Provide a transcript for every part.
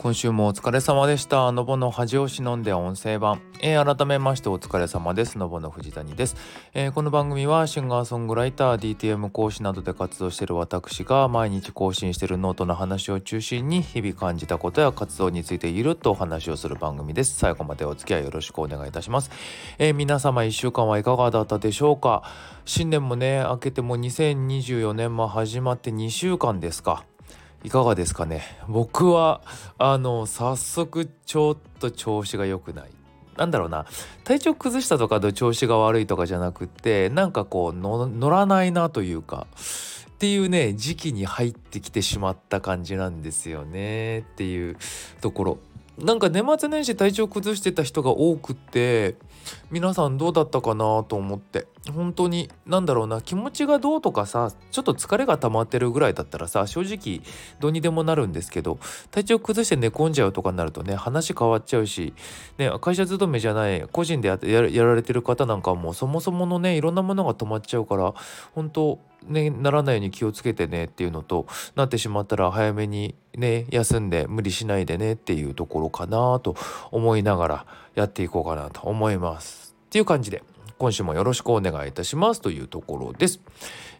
今週もお疲れ様でした。のぼの恥を忍んで音声版。えー、改めましてお疲れ様です。のぼの藤谷です、えー、この番組はシンガーソングライター、DTM 講師などで活動している私が毎日更新しているノートの話を中心に日々感じたことや活動についているとお話をする番組です。最後までお付き合いよろしくお願いいたします。えー、皆様1週間はいかがだったでしょうか？新年もね、明けても2024年も始まって2週間ですか。いかがですかね？僕はあの早速ちょっと調子が良くない。なんだろうな。体調崩したとかで調子が悪いとかじゃなくてなんかこう乗らないなというかっていうね時期に入ってきてしまった感じなんですよね。っていうところ。なんか年末年始体調崩してた人が多くって皆さんどうだったかなと思って。本当に何だろうな気持ちがどうとかさちょっと疲れが溜まってるぐらいだったらさ正直どうにでもなるんですけど体調崩して寝込んじゃうとかになるとね話変わっちゃうし、ね、会社勤めじゃない個人でやられてる方なんかもそもそものねいろんなものが止まっちゃうから本当ね、ならないように気をつけてねっていうのとなってしまったら早めにね休んで無理しないでねっていうところかなと思いながらやっていこうかなと思います。っていう感じで今週もよろしくお願いいたしますというところです。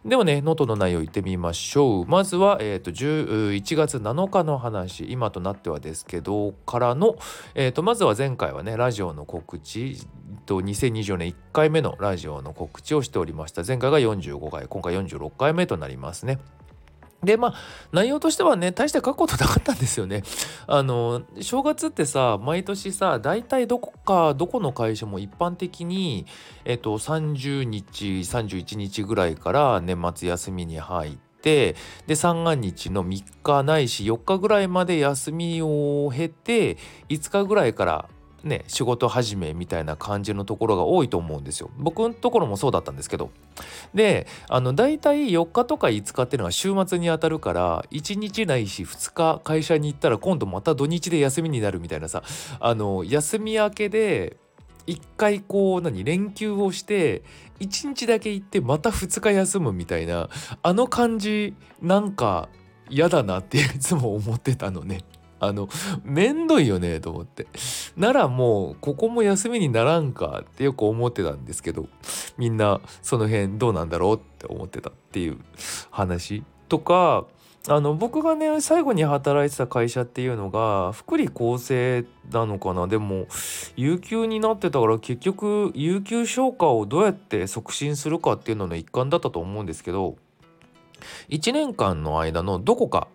ではね、ノートの内容いってみましょう。まずは、え、ー、と、11月7日の話、今となってはですけど、からの、え、ー、と、まずは前回はね、ラジオの告知、と2024年1回目のラジオの告知をしておりました。前回が45回、今回46回目となりますね。でまあ内容としてはね大して書くことなかったんですよね。あの正月ってさ毎年さ大体どこかどこの会社も一般的に、えっと、30日31日ぐらいから年末休みに入って。で三が日の3日ないし4日ぐらいまで休みを経て5日ぐらいからね仕事始めみたいな感じのところが多いと思うんですよ。僕のところもそうだったんですけどであの大体4日とか5日っていうのは週末にあたるから1日ないし2日会社に行ったら今度また土日で休みになるみたいなさあの休み明けで1回こう何連休をして1日だけ行ってまた2日休むみたいなあの感じなんか嫌だなっていつも思ってたのね。あのめんどいよねと思って。ならもうここも休みにならんかってよく思ってたんですけどみんなその辺どうなんだろうって思ってたっていう話。とかあの僕がね最後に働いてた会社っていうのが福利厚生なのかな。でも有給になってたから結局有給消化をどうやって促進するかっていうのの一環だったと思うんですけど1年間の間のどこか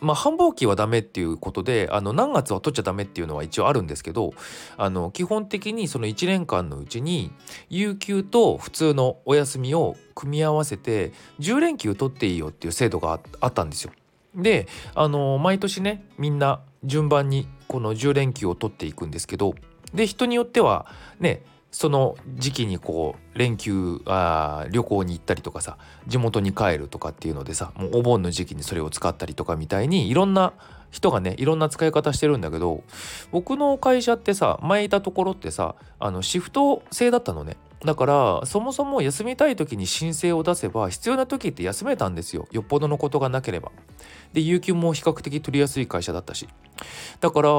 まあ、繁忙期はダメっていうことであの何月は取っちゃダメっていうのは一応あるんですけどあの基本的にその1年間のうちに有給と普通のお休みを組み合わせて10連休取っていいよっていう制度があったんですよ。であの毎年ねみんな順番にこの10連休を取っていくんですけどで人によってはねその時期にこう連休あ旅行に行ったりとかさ地元に帰るとかっていうのでさもうお盆の時期にそれを使ったりとかみたいにいろんな人がねいろんな使い方してるんだけど僕の会社ってさ前いたところってさあのシフト制だったのね。だからそもそも休みたい時に申請を出せば必要な時って休めたんですよ。よっぽどのことがなければ。で有給も比較的取りやすい会社だったし。だから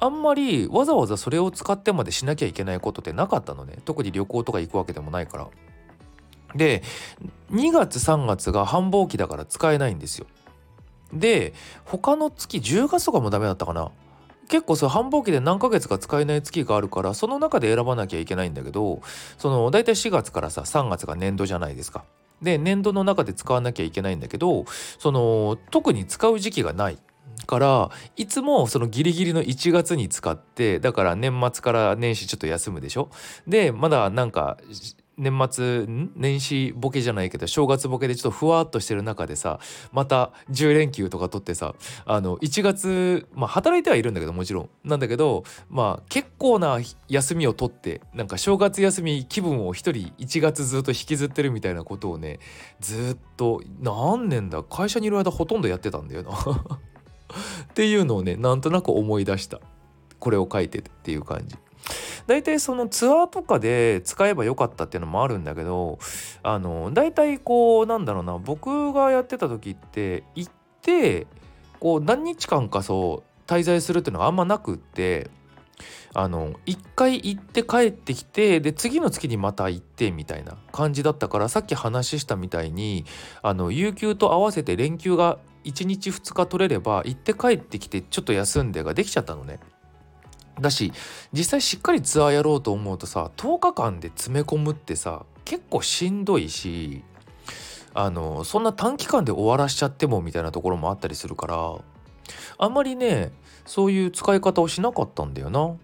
あんまりわざわざそれを使ってまでしなきゃいけないことってなかったのね特に旅行とか行くわけでもないから。で2月3月が繁忙期だから使えないんですよ。で他の月10月とかもダメだったかな結構そ繁忙期で何ヶ月か使えない月があるからその中で選ばなきゃいけないんだけどその大体4月からさ3月が年度じゃないですか。で年度の中で使わなきゃいけないんだけどその特に使う時期がないからいつもそのギリギリの1月に使ってだから年末から年始ちょっと休むでしょ？でまだなんか年末年始ボケじゃないけど正月ボケでちょっとふわっとしてる中でさまた10連休とか取ってさあの1月まあ働いてはいるんだけどもちろん。なんだけどまあ結構な休みを取ってなんか正月休み気分を一人1月ずっと引きずってるみたいなことをねずっと何年だ？会社にいる間ほとんどやってたんだよな。っていうのをねなんとなく思い出したこれを書いてっていう感じ。大体そのツアーとかで使えばよかったっていうのもあるんだけどあの大体こうなんだろうな僕がやってた時って行ってこう何日間かそう滞在するっていうのがあんまなくってあの1回行って帰ってきてで次の月にまた行ってみたいな感じだったからさっき話したみたいにあの有給と合わせて連休が1日2日取れれば行って帰ってきてちょっと休んでができちゃったのね。だし実際しっかりツアーやろうと思うとさ10日間で詰め込むってさ結構しんどいしあのそんな短期間で終わらしちゃってもみたいなところもあったりするからあんまりねそういう使い方をしなかったんだよな。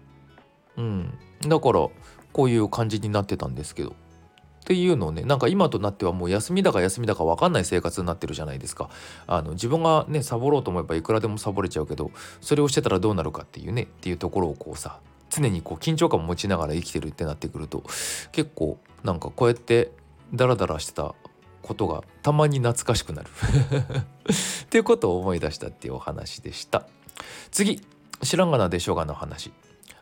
うん、だからこういう感じになってたんですけどっていうのをねなんか今となってはもう休みだか休みだか分かんない生活になってるじゃないですか。あの自分がねサボろうと思えばいくらでもサボれちゃうけどそれをしてたらどうなるかっていうねっていうところをこうさ常にこう緊張感を持ちながら生きてるってなってくると結構なんかこうやってダラダラしてたことがたまに懐かしくなる。っていうことを思い出したっていうお話でした。次知らんがなでしょがの話。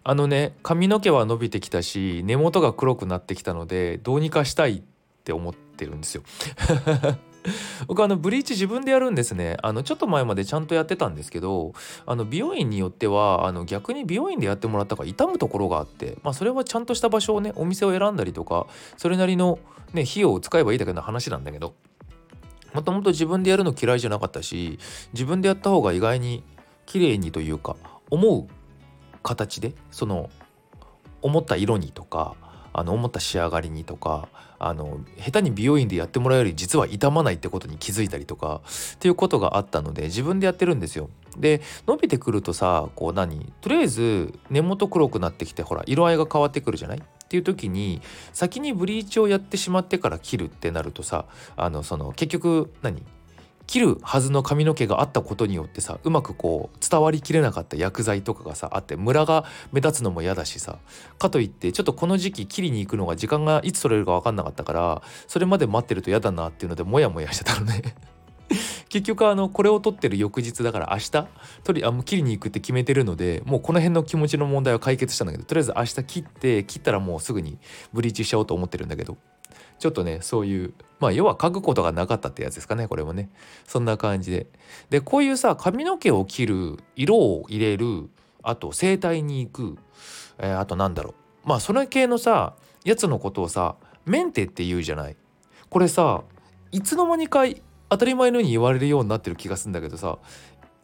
あのね髪の毛は伸びてきたし根元が黒くなってきたのでどうにかしたいって思ってるんですよ。僕あのブリーチ自分でやるんですね。あのちょっと前までちゃんとやってたんですけどあの美容院によってはあの逆に美容院でやってもらったから痛むところがあってまあそれはちゃんとした場所をねお店を選んだりとかそれなりのね費用を使えばいいだけの話なんだけどもともと自分でやるの嫌いじゃなかったし自分でやった方が意外に綺麗にというか思う形でその思った色にとかあの思った仕上がりにとかあの下手に美容院でやってもらうより実は傷まないってことに気づいたりとかっていうことがあったので自分でやってるんですよ。で伸びてくるとさこう何？とりあえず根元黒くなってきてほら色合いが変わってくるじゃない？っていう時に先にブリーチをやってしまってから切るってなるとさあのその結局何？切るはずの髪の毛があったことによってさうまくこう伝わりきれなかった薬剤とかがさあってムラが目立つのも嫌だしさかといってちょっとこの時期切りに行くのが時間がいつ取れるか分かんなかったからそれまで待ってると嫌だなっていうのでモヤモヤしてたのね。結局あのこれを取ってる翌日だから明日取りあもう切りに行くって決めてるのでもうこの辺の気持ちの問題は解決したんだけどとりあえず明日切って切ったらもうすぐにブリーチしちゃおうと思ってるんだけど。ちょっとねそういうまあ要は書くことがなかったってやつですかねこれもね。そんな感じで。でこういうさ髪の毛を切る色を入れるあと整体に行く、えー、あとなんだろう。まあそれ系のさやつのことをさメンテって言うじゃない。これさいつの間にか当たり前のように言われるようになってる気がするんだけどさ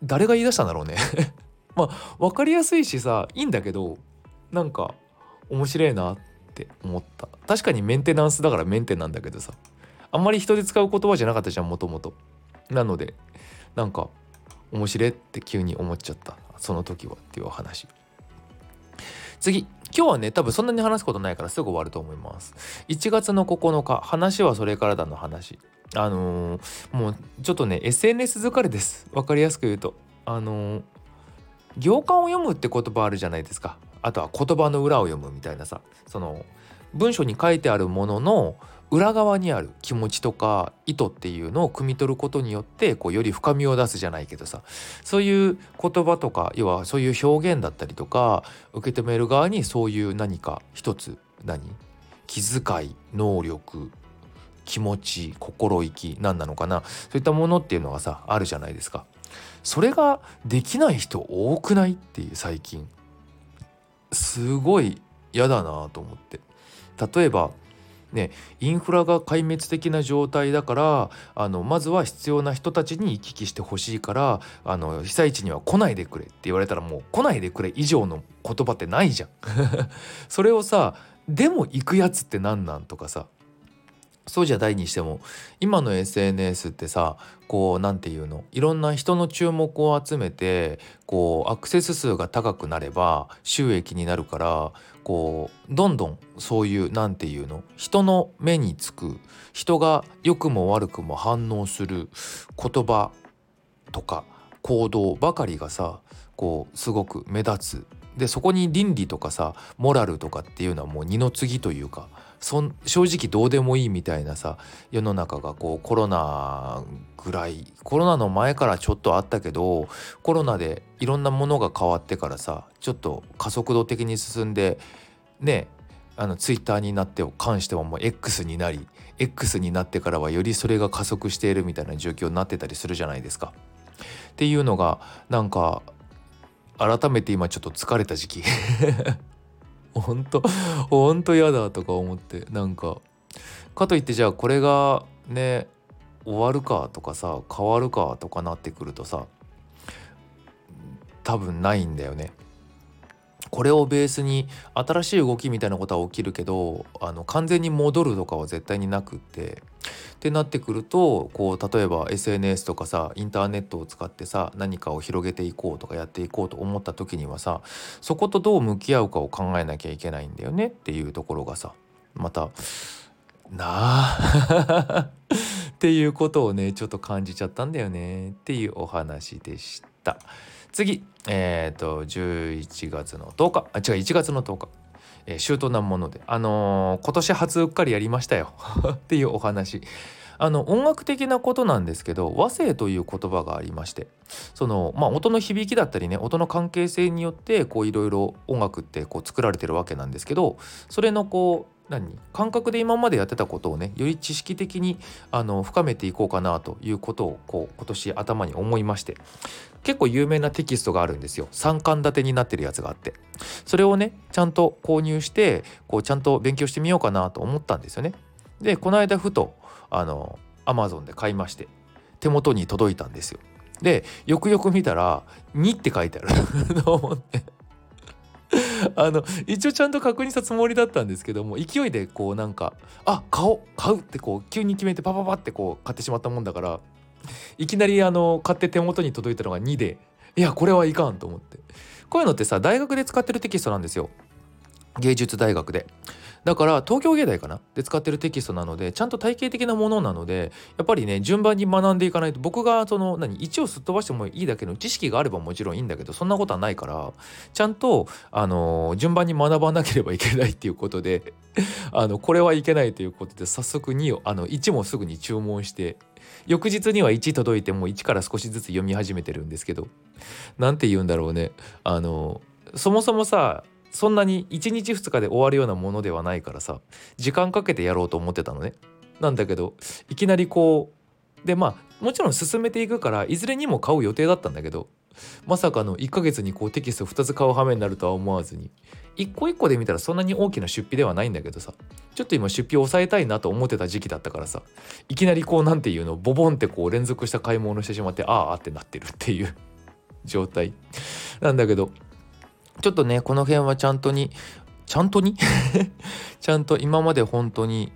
誰が言い出したんだろうね。まあ分かりやすいしさいいんだけどなんか面白いなっって思った。確かにメンテナンスだからメンテなんだけどさ。あんまり人で使う言葉じゃなかったじゃんもともと。なのでなんか面白いって急に思っちゃった。その時はっていうお話。次。今日はね多分そんなに話すことないからすぐ終わると思います。1月の9日話はそれからだの話。あのー、もうちょっとね SNS 疲れです。分かりやすく言うと。あのー、行間を読むって言葉あるじゃないですか。あとは言葉の裏を読むみたいなさその文章に書いてあるものの裏側にある気持ちとか意図っていうのを汲み取ることによってこうより深みを出すじゃないけどさそういう言葉とか要はそういう表現だったりとか受け止める側にそういう何か一つ何？気遣い能力気持ち心意気何なのかな？そういったものっていうのがさあるじゃないですか。それができない人多くない？っていう最近。すごい嫌だなと思って例えばね、インフラが壊滅的な状態だからあのまずは必要な人たちに行き来してほしいからあの被災地には来ないでくれって言われたらもう来ないでくれ以上の言葉ってないじゃん。それをさでも行くやつって何なんとかさそうじゃないにしても今の SNS ってさこう何て言うの？いろんな人の注目を集めてこうアクセス数が高くなれば収益になるからこうどんどんそういう何て言うの？人の目につく人が良くも悪くも反応する言葉とか行動ばかりがさこうすごく目立つ。でそこに倫理とかさモラルとかっていうのはもう二の次というかそん正直どうでもいいみたいなさ世の中がこうコロナぐらいコロナの前からちょっとあったけどコロナでいろんなものが変わってからさちょっと加速度的に進んでねあのツイッターになって関してはもう X になり X になってからはよりそれが加速しているみたいな状況になってたりするじゃないですか。っていうのがなんか改めて今ちょっと疲れた時期ほんとほんと嫌だとか思ってなんかかといってじゃあこれがね終わるかとかさ変わるかとかなってくるとさ多分ないんだよね。これをベースに新しい動きみたいなことは起きるけどあの完全に戻るとかは絶対になくってってなってくるとこう例えば SNS とかさインターネットを使ってさ何かを広げていこうとかやっていこうと思った時にはさそことどう向き合うかを考えなきゃいけないんだよねっていうところがさまたなあ っていうことをねちょっと感じちゃったんだよねっていうお話でした。次えっ、ー、と11月の10日。あ違う1月の10日。えー、周到なもので。あのー、今年初うっかりやりましたよ。っていうお話。あの音楽的なことなんですけど和声という言葉がありまして。そのまあ音の響きだったりね音の関係性によってこういろいろ音楽ってこう作られてるわけなんですけどそれのこう何？感覚で今までやってたことをねより知識的にあの深めていこうかなということをこう今年頭に思いまして。結構有名なテキストがあるんですよ。3巻立てになってるやつがあって。それをねちゃんと購入してこうちゃんと勉強してみようかなと思ったんですよね。でこの間ふとあの Amazon で買いまして手元に届いたんですよ。でよくよく見たら「2」って書いてある。と思って。あの一応ちゃんと確認したつもりだったんですけども勢いでこうなんかあ買おう買うってこう急に決めてパパパってこう買ってしまったもんだからいきなりあの買って手元に届いたのが2でいやこれはいかんと思って。こういうのってさ大学で使ってるテキストなんですよ。芸術大学で。だから東京芸大かな？で使ってるテキストなのでちゃんと体系的なものなのでやっぱりね順番に学んでいかないと僕がその何1をすっ飛ばしてもいいだけの知識があればもちろんいいんだけどそんなことはないからちゃんとあの順番に学ばなければいけないっていうことで あのこれはいけないということで早速2をあの1もすぐに注文して翌日には1届いてもう1から少しずつ読み始めてるんですけど何て言うんだろうね。あのそもそもさそんなに1日2日で終わるようなものではないからさ時間かけてやろうと思ってたのね。なんだけどいきなりこうでまあもちろん進めていくからいずれにも買う予定だったんだけどまさかの1ヶ月にこうテキスト2つ買う羽目になるとは思わずに一個一個で見たらそんなに大きな出費ではないんだけどさちょっと今出費を抑えたいなと思ってた時期だったからさいきなりこう何て言うのボボンってこう連続した買い物してしまってああってなってるっていう状態なんだけどちょっとねこの辺はちゃんとにちゃんとに？ちゃんと今まで本当に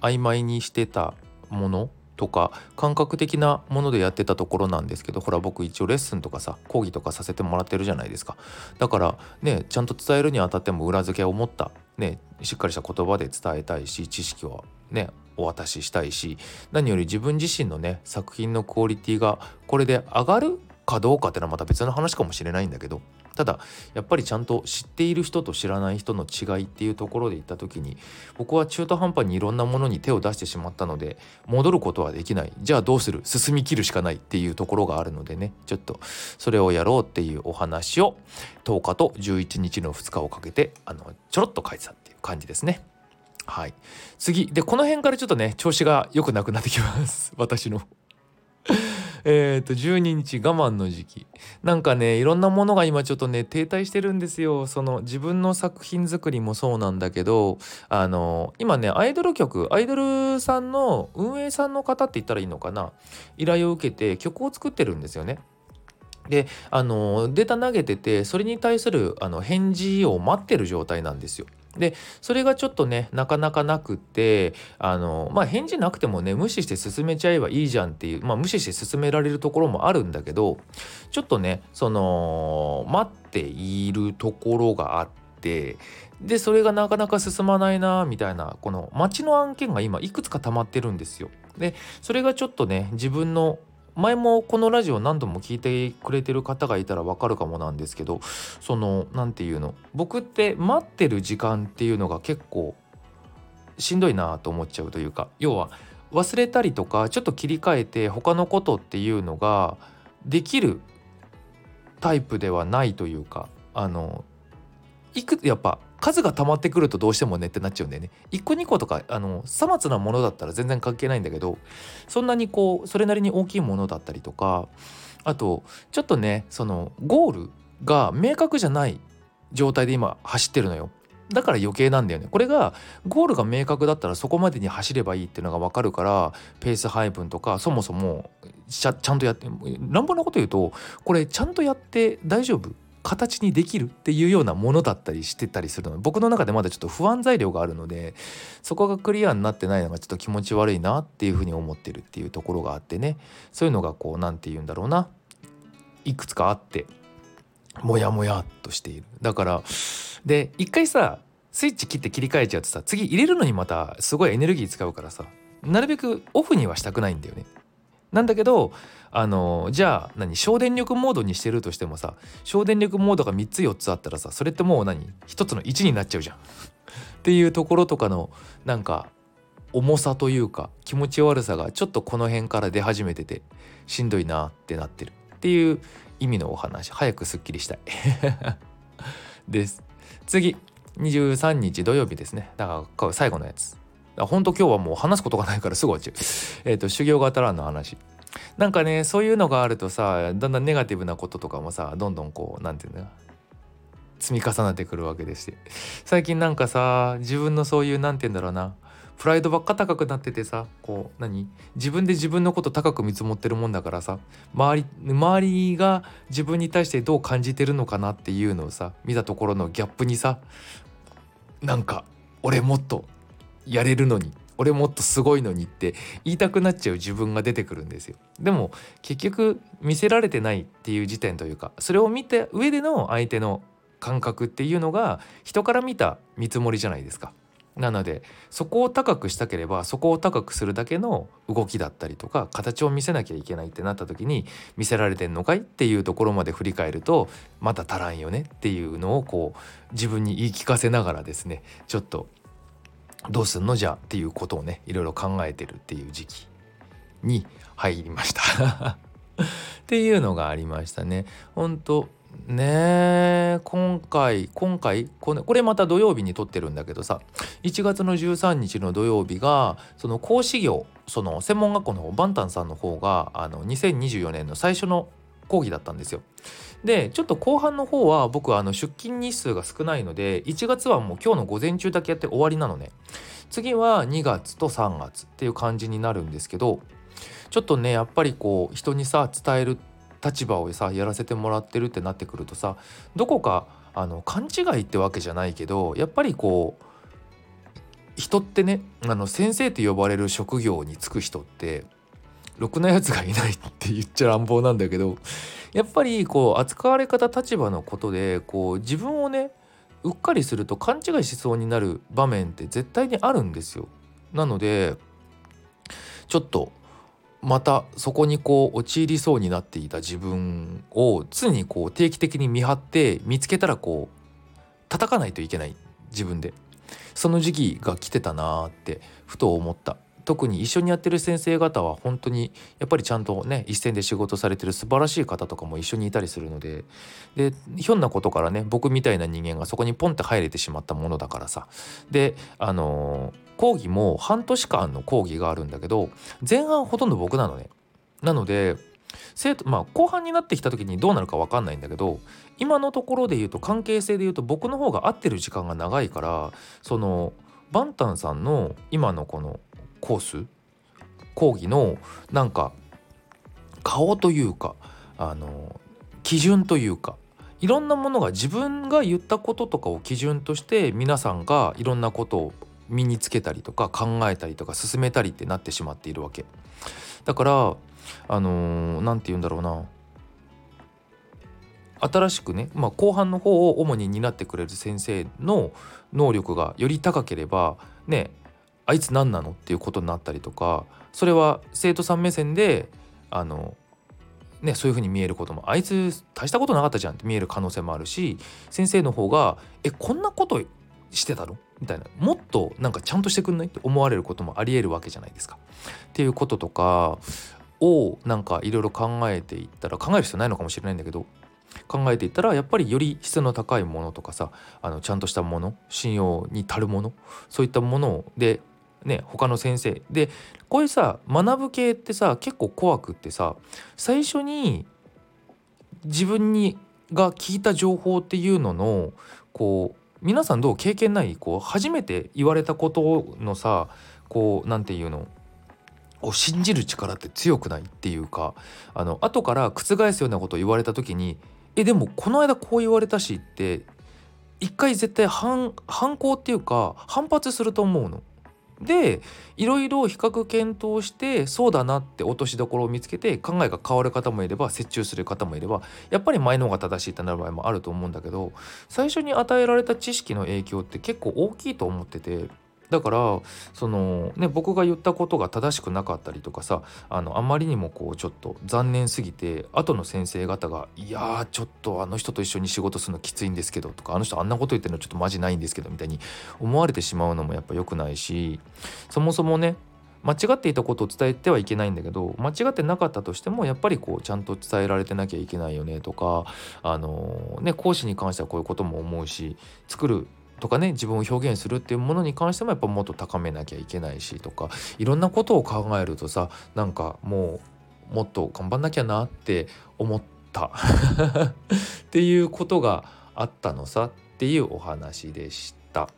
曖昧にしてたものとか感覚的なものでやってたところなんですけどほら僕一応レッスンとかさ講義とかさせてもらってるじゃないですか。だからねちゃんと伝えるにあたっても裏付けを持ったねしっかりした言葉で伝えたいし知識をねお渡ししたいし何より自分自身のね作品のクオリティがこれで上がるかどうかってのはまた別の話かもしれないんだけどただやっぱりちゃんと知っている人と知らない人の違いっていうところで言った時に僕は中途半端にいろんなものに手を出してしまったので戻ることはできない。じゃあどうする？進みきるしかないっていうところがあるのでね。ちょっとそれをやろうっていうお話を10日と11日の2日をかけてあのちょろっと書いてたっていう感じですね。はい、次。でこの辺からちょっとね調子が良くなくなってきます。私の。えっと12日我慢の時期なんかねいろんなものが今ちょっとね停滞してるんですよその自分の作品作りもそうなんだけどあの今ねアイドル曲アイドルさんの運営さんの方って言ったらいいのかな依頼を受けて曲を作ってるんですよね。であのデータ投げててそれに対するあの返事を待ってる状態なんですよ。でそれがちょっとねなかなかなくってあのまあ返事なくてもね無視して進めちゃえばいいじゃんっていうまあ無視して進められるところもあるんだけどちょっとねその待っているところがあってでそれがなかなか進まないなみたいなこの町の案件が今いくつか溜まってるんですよ。でそれがちょっとね自分の前もこのラジオ何度も聞いてくれてる方がいたらわかるかもなんですけどその何て言うの僕って待ってる時間っていうのが結構しんどいなと思っちゃうというか要は忘れたりとかちょっと切り替えて他のことっていうのができるタイプではないというかあのいくやっぱ数が溜まってくるとどうしてもねってなっちゃうんだよね。1個2個とかあのさまつなものだったら全然関係ないんだけどそんなにこうそれなりに大きいものだったりとかあとちょっとねそのゴールが明確じゃない状態で今走ってるのよ。だから余計なんだよねこれがゴールが明確だったらそこまでに走ればいいっていうのが分かるからペース配分とかそもそもちゃちゃんとやって乱暴なこと言うとこれちゃんとやって大丈夫形にできるっていうようなものだったりしてたりするの。僕の中でまだちょっと不安材料があるのでそこがクリアになってないのがちょっと気持ち悪いなっていうふうに思ってるっていうところがあってね。そういうのがこう何て言うんだろうな。いくつかあってモヤモヤっとしている。だからで一回さスイッチ切って切り替えちゃうとさ次入れるのにまたすごいエネルギー使うからさなるべくオフにはしたくないんだよね。なんだけどあのじゃあ何省電力モードにしてるとしてもさ省電力モードが3つ4つあったらさそれってもう何1つの1になっちゃうじゃん。っていうところとかのなんか重さというか気持ち悪さがちょっとこの辺から出始めててしんどいなってなってる。っていう意味のお話。早くすっきりしたい。です。次23日土曜日ですね。だから最後のやつ。本当今日はもう話すことがないからすぐ終わっちゃう。えっ、と修行型らんの話。なんかねそういうのがあるとさだんだんネガティブなこととかもさどんどんこう何て言うんだ積み重なってくるわけでして。最近なんかさ自分のそういう何て言うんだろうなプライドばっか高くなっててさこう何？自分で自分のこと高く見積もってるもんだからさ周り周りが自分に対してどう感じてるのかなっていうのをさ見たところのギャップにさなんか俺もっとやれるのに俺もっとすごいのにって言いたくなっちゃう自分が出てくるんですよ。でも結局見せられてないっていう時点というかそれを見た上での相手の感覚っていうのが人から見た見積もりじゃないですか。なのでそこを高くしたければそこを高くするだけの動きだったりとか形を見せなきゃいけないってなった時に見せられてんのかいっていうところまで振り返るとまた足らんよねっていうのをこう自分に言い聞かせながらですねちょっとどうすんの？じゃっていうことをねいろいろ考えてるっていう時期に入りました っていうのがありましたね。本当ね今回今回これこれまた土曜日に撮ってるんだけどさ1月の13日の土曜日がその講師業その専門学校の方バンタンさんの方があの2024年の最初の講義だったんですよ。でちょっと後半の方は僕あの出勤日数が少ないので1月はもう今日の午前中だけやって終わりなのね。次は2月と3月っていう感じになるんですけどちょっとねやっぱりこう人にさ伝える立場をさやらせてもらってるってなってくるとさどこかあの勘違いってわけじゃないけどやっぱりこう人ってねあの先生と呼ばれる職業に就く人ってろくなやつがいないって言っちゃ乱暴なんだけどやっぱりこう扱われ方立場のことでこう自分をねうっかりすると勘違いしそうになる場面って絶対にあるんですよ。なのでちょっとまたそこにこう陥りそうになっていた自分を常にこう定期的に見張って見つけたらこう叩かないといけない自分でその時期が来てたなーってふと思った特に一緒にやってる先生方は本当にやっぱりちゃんとね一線で仕事されてる素晴らしい方とかも一緒にいたりするのででひょんなことからね僕みたいな人間がそこにポンって入れてしまったものだからさであのー講義も半年間の講義があるんだけど前半ほとんど僕なのね。なので生徒まあ後半になってきた時にどうなるか分かんないんだけど今のところで言うと関係性で言うと僕の方が合ってる時間が長いからそのバンタンさんの今のこのコース？講義のなんか顔というかあの基準というかいろんなものが自分が言ったこととかを基準として皆さんがいろんなことを身につけたりとか考えたりとか進めたりってなってしまっているわけ。だからあの何、ー、て言うんだろうな。新しくね、まあ、後半の方を主に担ってくれる先生の能力がより高ければねあいつ何なのっていうことになったりとかそれは生徒さん目線であのねそういう風に見えることもあいつ大したことなかったじゃんって見える可能性もあるし先生の方がえこんなことしてたの？みたいなもっとなんかちゃんとしてくんないって思われることもありえるわけじゃないですか。っていうこととかをなんかいろいろ考えていったら考える必要ないのかもしれないんだけど考えていったらやっぱりより質の高いものとかさあのちゃんとしたもの信用に足るものそういったものでね他の先生。でこういうさ学ぶ系ってさ結構怖くってさ最初に自分にが聞いた情報っていうののこう皆さんどう経験ない？こう初めて言われたことのさこう何て言うの？を信じる力って強くないっていうかあの後から覆すようなことを言われた時にえでもこの間こう言われたしって一回絶対反反抗っていうか反発すると思うの。でいろいろ比較検討してそうだなって落としどころを見つけて考えが変わる方もいれば折衷する方もいればやっぱり前の方が正しいってなる場合もあると思うんだけど最初に与えられた知識の影響って結構大きいと思っててだからそのね僕が言ったことが正しくなかったりとかさあのあまりにもこうちょっと残念すぎて後の先生方が「いやちょっとあの人と一緒に仕事するのきついんですけど」とか「あの人あんなこと言ってるのちょっとマジないんですけど」みたいに思われてしまうのもやっぱ良くないしそもそもね間違っていたことを伝えてはいけないんだけど間違ってなかったとしてもやっぱりこうちゃんと伝えられてなきゃいけないよねとかあのね講師に関してはこういうことも思うし作るとかね自分を表現するっていうものに関してもやっぱもっと高めなきゃいけないしとかいろんなことを考えるとさなんかもうもっと頑張んなきゃなって思った っていうことがあったのさっていうお話でした。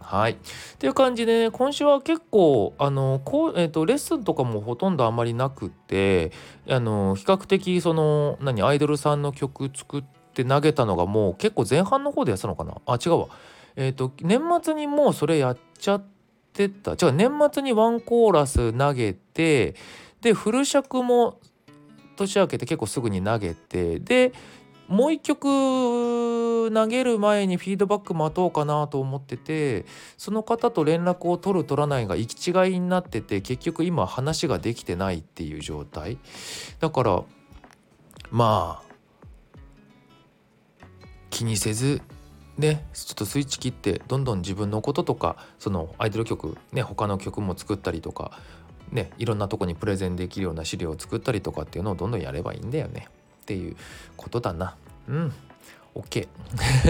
はい。っていう感じで、ね、今週は結構あのこう、えーと、レッスンとかもほとんどあんまりなくてあの比較的その何アイドルさんの曲作って投げたのがもう結構前半の方でやったのかな？あ違うわえっ、ー、と年末にもうそれやっちゃってた。違う年末にワンコーラス投げてでフル尺も年明けて結構すぐに投げてでもう一曲投げる前にフィードバック待とうかなと思っててその方と連絡を取る取らないが行き違いになってて結局今話ができてないっていう状態。だからまあ気にせずねちょっとスイッチ切ってどんどん自分のこととかそのアイドル曲ね他の曲も作ったりとかねいろんなとこにプレゼンできるような資料を作ったりとかっていうのをどんどんやればいいんだよね。っていうことだな。うん。OK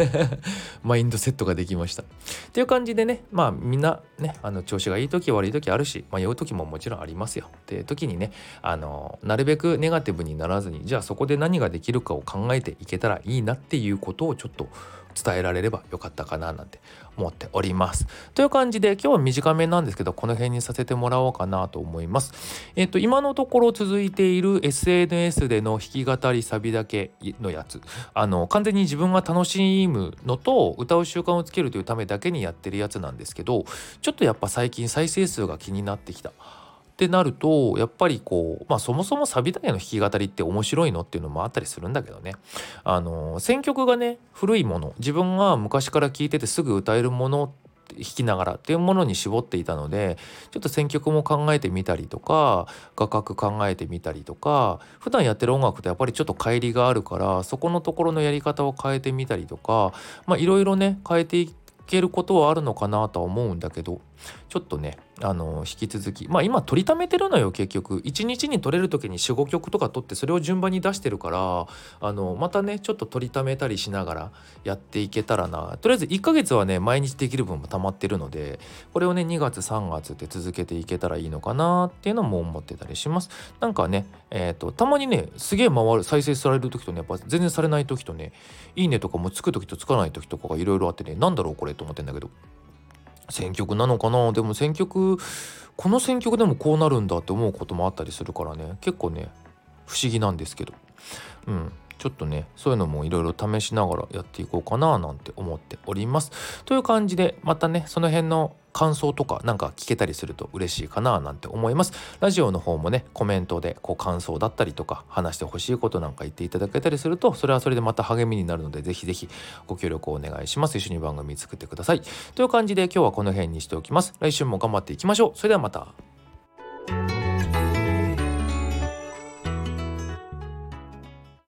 マインドセットができました。っていう感じでねまあみんなねあの調子がいい時悪い時あるし迷う時ももちろんありますよ。っていう時にねあのなるべくネガティブにならずにじゃあそこで何ができるかを考えていけたらいいなっていうことをちょっと伝えられればよかったかななんて思っております。という感じで今日は短めなんですけどこの辺にさせてもらおうかなと思います。えっ、ー、と今のところ続いている SNS での弾き語りサビだけのやつあの完全に自分が楽しむのと歌う習慣をつけるというためだけにやってるやつなんですけどちょっとやっぱ最近再生数が気になってきた。ってなるとやっぱりこうまあそもそもサビだけの弾き語りって面白いのっていうのもあったりするんだけどね。あの選曲がね古いもの自分が昔から聴いててすぐ歌えるもの弾きながらっていうものに絞っていたのでちょっと選曲も考えてみたりとか画角考えてみたりとか普段やってる音楽とやっぱりちょっと乖離があるからそこのところのやり方を変えてみたりとかまあいろいろね変えていけることはあるのかなとは思うんだけどちょっとねあの引き続きまあ今取りためてるのよ結局。1日に取れる時に45曲とか取ってそれを順番に出してるからあのまたねちょっと取りためたりしながらやっていけたらな。とりあえず1ヶ月はね毎日できる分も溜まってるのでこれをね2月3月って続けていけたらいいのかなっていうのも思ってたりします。なんかねえっ、ー、とたまにねすげえ回る再生される時とねやっぱ全然されない時とねいいねとかもつく時とつかない時とかがいろいろあってね何だろうこれと思ってんだけど。選曲なのかな？でも選曲この選曲でもこうなるんだって思うこともあったりするからね。結構ね不思議なんですけど。うん。ちょっとねそういうのもいろいろ試しながらやっていこうかななんて思っております。という感じでまたねその辺の感想とかなんか聞けたりすると嬉しいかななんて思います。ラジオの方もねコメントでこう感想だったりとか話してほしいことなんか言っていただけたりするとそれはそれでまた励みになるのでぜひぜひご協力をお願いします。一緒に番組作ってください。という感じで今日はこの辺にしておきます。来週も頑張っていきましょう。それではまた。